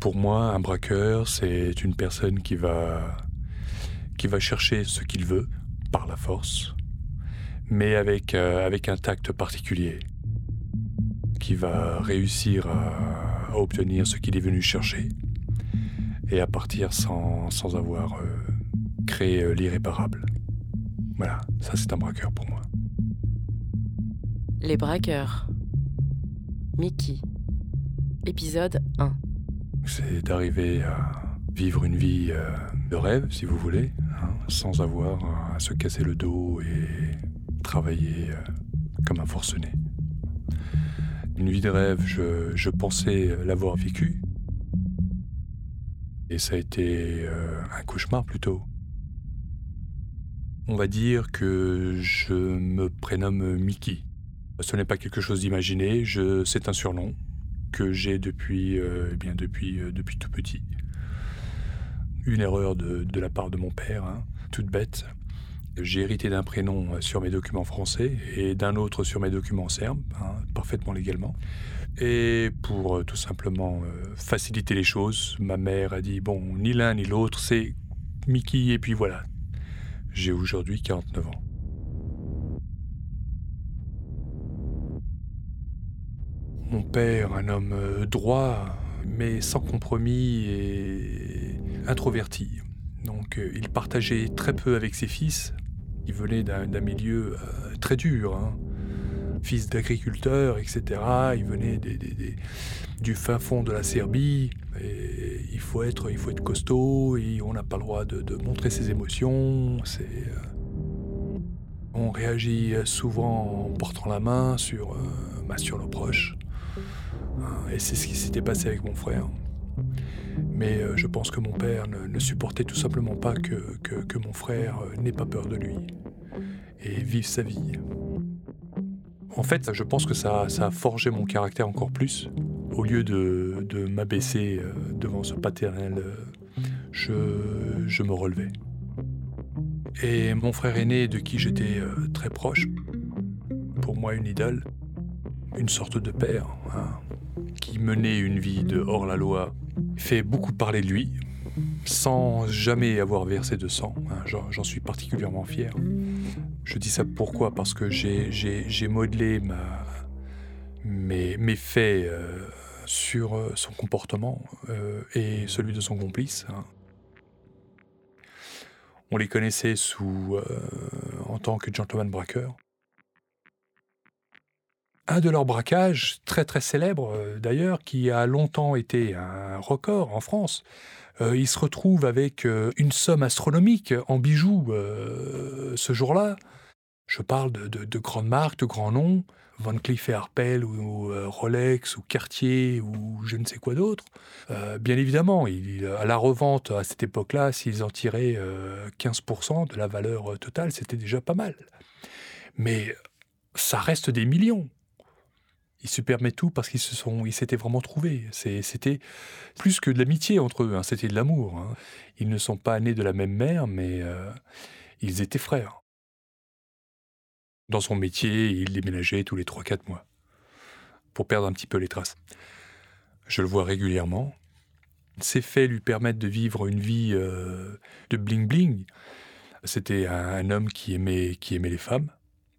Pour moi, un braqueur, c'est une personne qui va, qui va chercher ce qu'il veut par la force, mais avec, euh, avec un tact particulier, qui va réussir à, obtenir ce qu'il est venu chercher et à partir sans, sans avoir euh, créé euh, l'irréparable. Voilà, ça c'est un braqueur pour moi. Les braqueurs. Mickey. Épisode 1. C'est d'arriver à vivre une vie euh, de rêve, si vous voulez, hein, sans avoir à se casser le dos et travailler euh, comme un forcené. Une vie de rêve, je, je pensais l'avoir vécue. Et ça a été euh, un cauchemar plutôt. On va dire que je me prénomme Mickey. Ce n'est pas quelque chose d'imaginé, c'est un surnom que j'ai depuis, eh bien depuis, depuis tout petit une erreur de, la part de mon père, hein, toute bête. J'ai hérité d'un prénom euh, sur mes documents français et d'un autre sur mes documents serbes, hein, parfaitement légalement. Et pour euh, tout simplement euh, faciliter les choses, ma mère a dit bon, ni l'un ni l'autre, c'est Mickey et puis voilà. J'ai aujourd'hui 49 ans. Mon père, un homme droit, mais sans compromis et introverti. Donc euh, il partageait très peu avec ses fils. Il venait d'un milieu euh, très dur. Hein. Fils d'agriculteur, etc. Il venait du fin fond de la Serbie. Il, faut être, costaud et on n'a pas le droit de, montrer ses émotions. Euh, on réagit souvent en portant la main sur, bah, sur nos proches. Et c'est ce qui s'était passé avec mon frère. Mais euh, je pense que mon père ne, supportait tout simplement pas que, mon frère euh, n'ait pas peur de lui et vive sa vie. En fait, je pense que ça, a forgé mon caractère encore plus. Au lieu de, m'abaisser euh, devant ce paternel, je, je me relevais. Et mon frère aîné, de qui j'étais très proche, pour moi une idole, une sorte de père, hein, qui menait une vie de hors-la-loi, fait beaucoup parler de lui, sans jamais avoir versé de sang. Hein, j'en suis particulièrement fier. Je dis ça pourquoi? Parce que j'ai modelé mes faits euh, sur euh, son comportement euh, et celui de son complice. Hein. On les connaissait sous, en tant que gentleman braqueur un de leurs braquages, très très célèbre euh, d'ailleurs, qui a longtemps été un record en France, euh, il se retrouve avec euh, une somme astronomique en bijoux ce jour-là. Je parle de, grandes marques, de grands noms, Van Cleef et Arpels ou, Rolex ou Cartier ou je ne sais quoi d'autre. bien évidemment, à la revente à cette époque-là, s'ils en tiraient 15% de la valeur totale, c'était déjà pas mal. Mais ça reste des millions ils se permettent tout parce qu'ils se sont, ils s'étaient vraiment trouvés. C'était plus que de l'amitié entre eux, hein, c'était de l'amour. Hein. Ils ne sont pas nés de la même mère, mais euh, ils étaient frères. Dans son métier, il déménageait tous les 3-4 mois pour perdre un petit peu les traces. Je le vois régulièrement. Ces faits lui permettent de vivre une vie euh, de bling-bling. C'était un, homme qui aimait, qui aimait les femmes.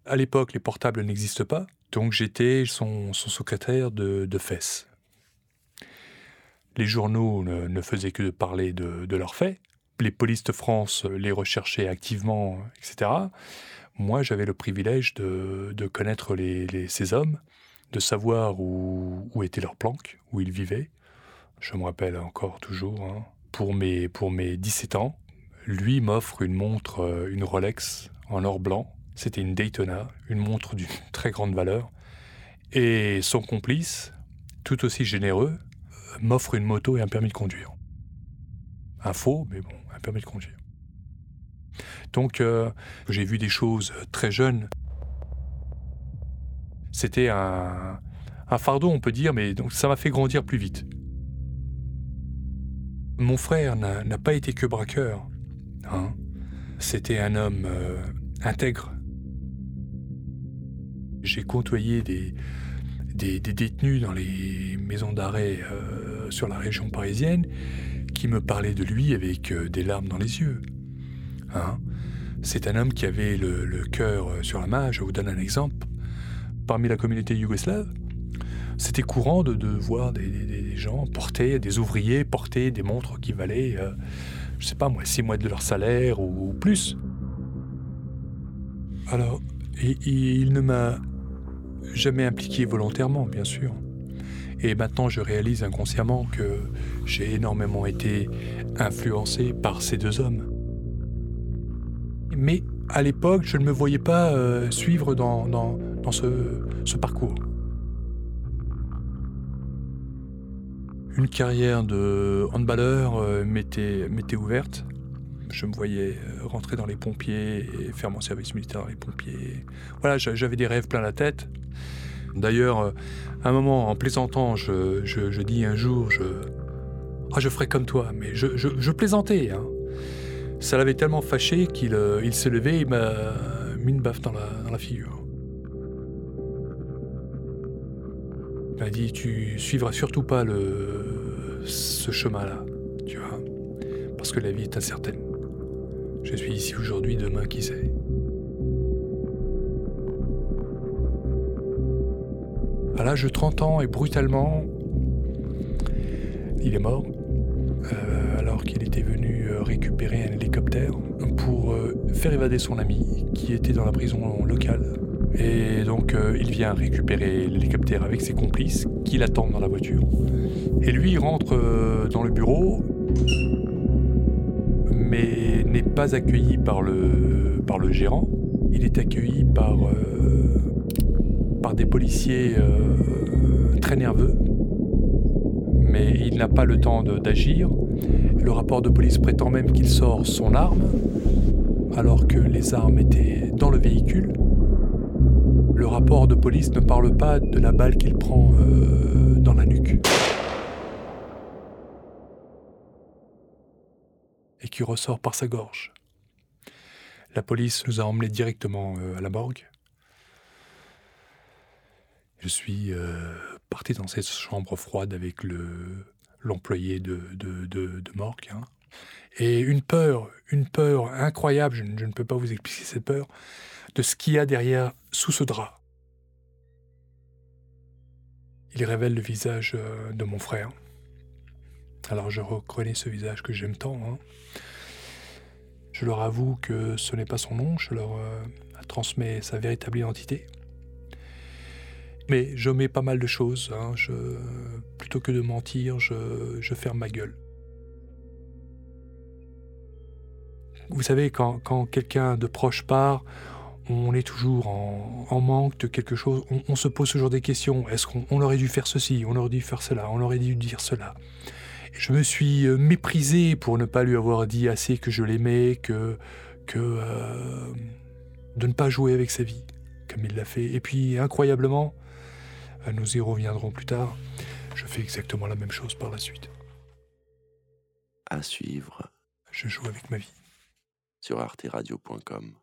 À l'époque, les portables n'existent pas. Donc j'étais son, secrétaire de, fesses. Les journaux ne, faisaient que de parler de, leurs faits. Les polices de France les recherchaient activement, etc. Moi, j'avais le privilège de, connaître ces hommes, de savoir où, étaient leurs planques, où ils vivaient. Je me rappelle encore toujours, hein. pour, mes, pour mes 17 ans, lui m'offre une montre, euh, une Rolex en or blanc, c'était une Daytona, une montre d'une très grande valeur. Et son complice, tout aussi généreux, m'offre une moto et un permis de conduire. Un faux, mais bon, un permis de conduire. Donc euh, j'ai vu des choses très jeunes. C'était un, fardeau, on peut dire, mais ça m'a fait grandir plus vite. Mon frère n'a pas été que braqueur. Hein. C'était un homme euh, intègre, j'ai côtoyé des, des, détenus dans les maisons d'arrêt euh, sur la région parisienne qui me parlaient de lui avec euh, des larmes dans les yeux. Hein C'est un homme qui avait le, cœur euh, sur la main. Je vous donne un exemple. Parmi la communauté yougoslave, c'était courant de, voir des, gens porter, des ouvriers porter des montres qui valaient, je sais pas moi, six mois de leur salaire ou, plus. Alors, il ne m'a jamais impliqué volontairement, bien sûr. Et maintenant, je réalise inconsciemment que j'ai énormément été influencé par ces deux hommes. Mais à l'époque, je ne me voyais pas euh, suivre dans, dans, ce, parcours. Une carrière de handballeur euh, m'était ouverte je me voyais euh, rentrer dans les pompiers et faire mon service militaire dans les pompiers. Voilà, j'avais des rêves plein la tête. D'ailleurs, euh, à un moment, en plaisantant, je, dis un jour, je, ah, je ferai comme toi, mais je, plaisantais. Hein. Ça l'avait tellement fâché qu'il euh, s'est levé et m'a mis une baffe dans la, figure. Il m'a dit, tu suivras surtout pas ce chemin-là, tu vois, parce que la vie est incertaine. Je suis ici aujourd'hui, demain, qui sait À l'âge de 30 ans et brutalement, il est mort euh, alors qu'il était venu euh, récupérer un hélicoptère pour euh, faire évader son ami qui était dans la prison locale. Et donc il vient récupérer l'hélicoptère avec ses complices qui l'attendent dans la voiture. Et lui il rentre dans le bureau mais n'est pas accueilli par le, par le gérant. Il est accueilli par, des policiers euh, très nerveux, mais il n'a pas le temps d'agir. Le rapport de police prétend même qu'il sort son arme, alors que les armes étaient dans le véhicule. Le rapport de police ne parle pas de la balle qu'il prend euh, dans la nuque. et qui ressort par sa gorge. La police nous a emmenés directement euh, à la morgue. Je suis euh, parti dans cette chambre froide avec le, l'employé de, de. Hein. Et une peur, une peur incroyable, je, ne peux pas vous expliquer cette peur, de ce qu'il y a derrière sous ce drap. Il révèle le visage euh, de mon frère. Alors je reconnais ce visage que j'aime tant. Hein. Je leur avoue que ce n'est pas son nom, je leur euh, transmets sa véritable identité. Mais je mets pas mal de choses. Hein. Plutôt que de mentir, je, ferme ma gueule. Vous savez, quand, quelqu'un de proche part, on est toujours en, manque de quelque chose. On, se pose toujours des questions. Est-ce qu'on aurait dû faire ceci On aurait dû faire cela On aurait dû dire cela? Je me suis euh, méprisé pour ne pas lui avoir dit assez que je l'aimais, que, que euh, de ne pas jouer avec sa vie, comme il l'a fait. Et puis, incroyablement, euh, nous y reviendrons plus tard, je fais exactement la même chose par la suite. À suivre. Je joue avec ma vie. Sur arteradio.com.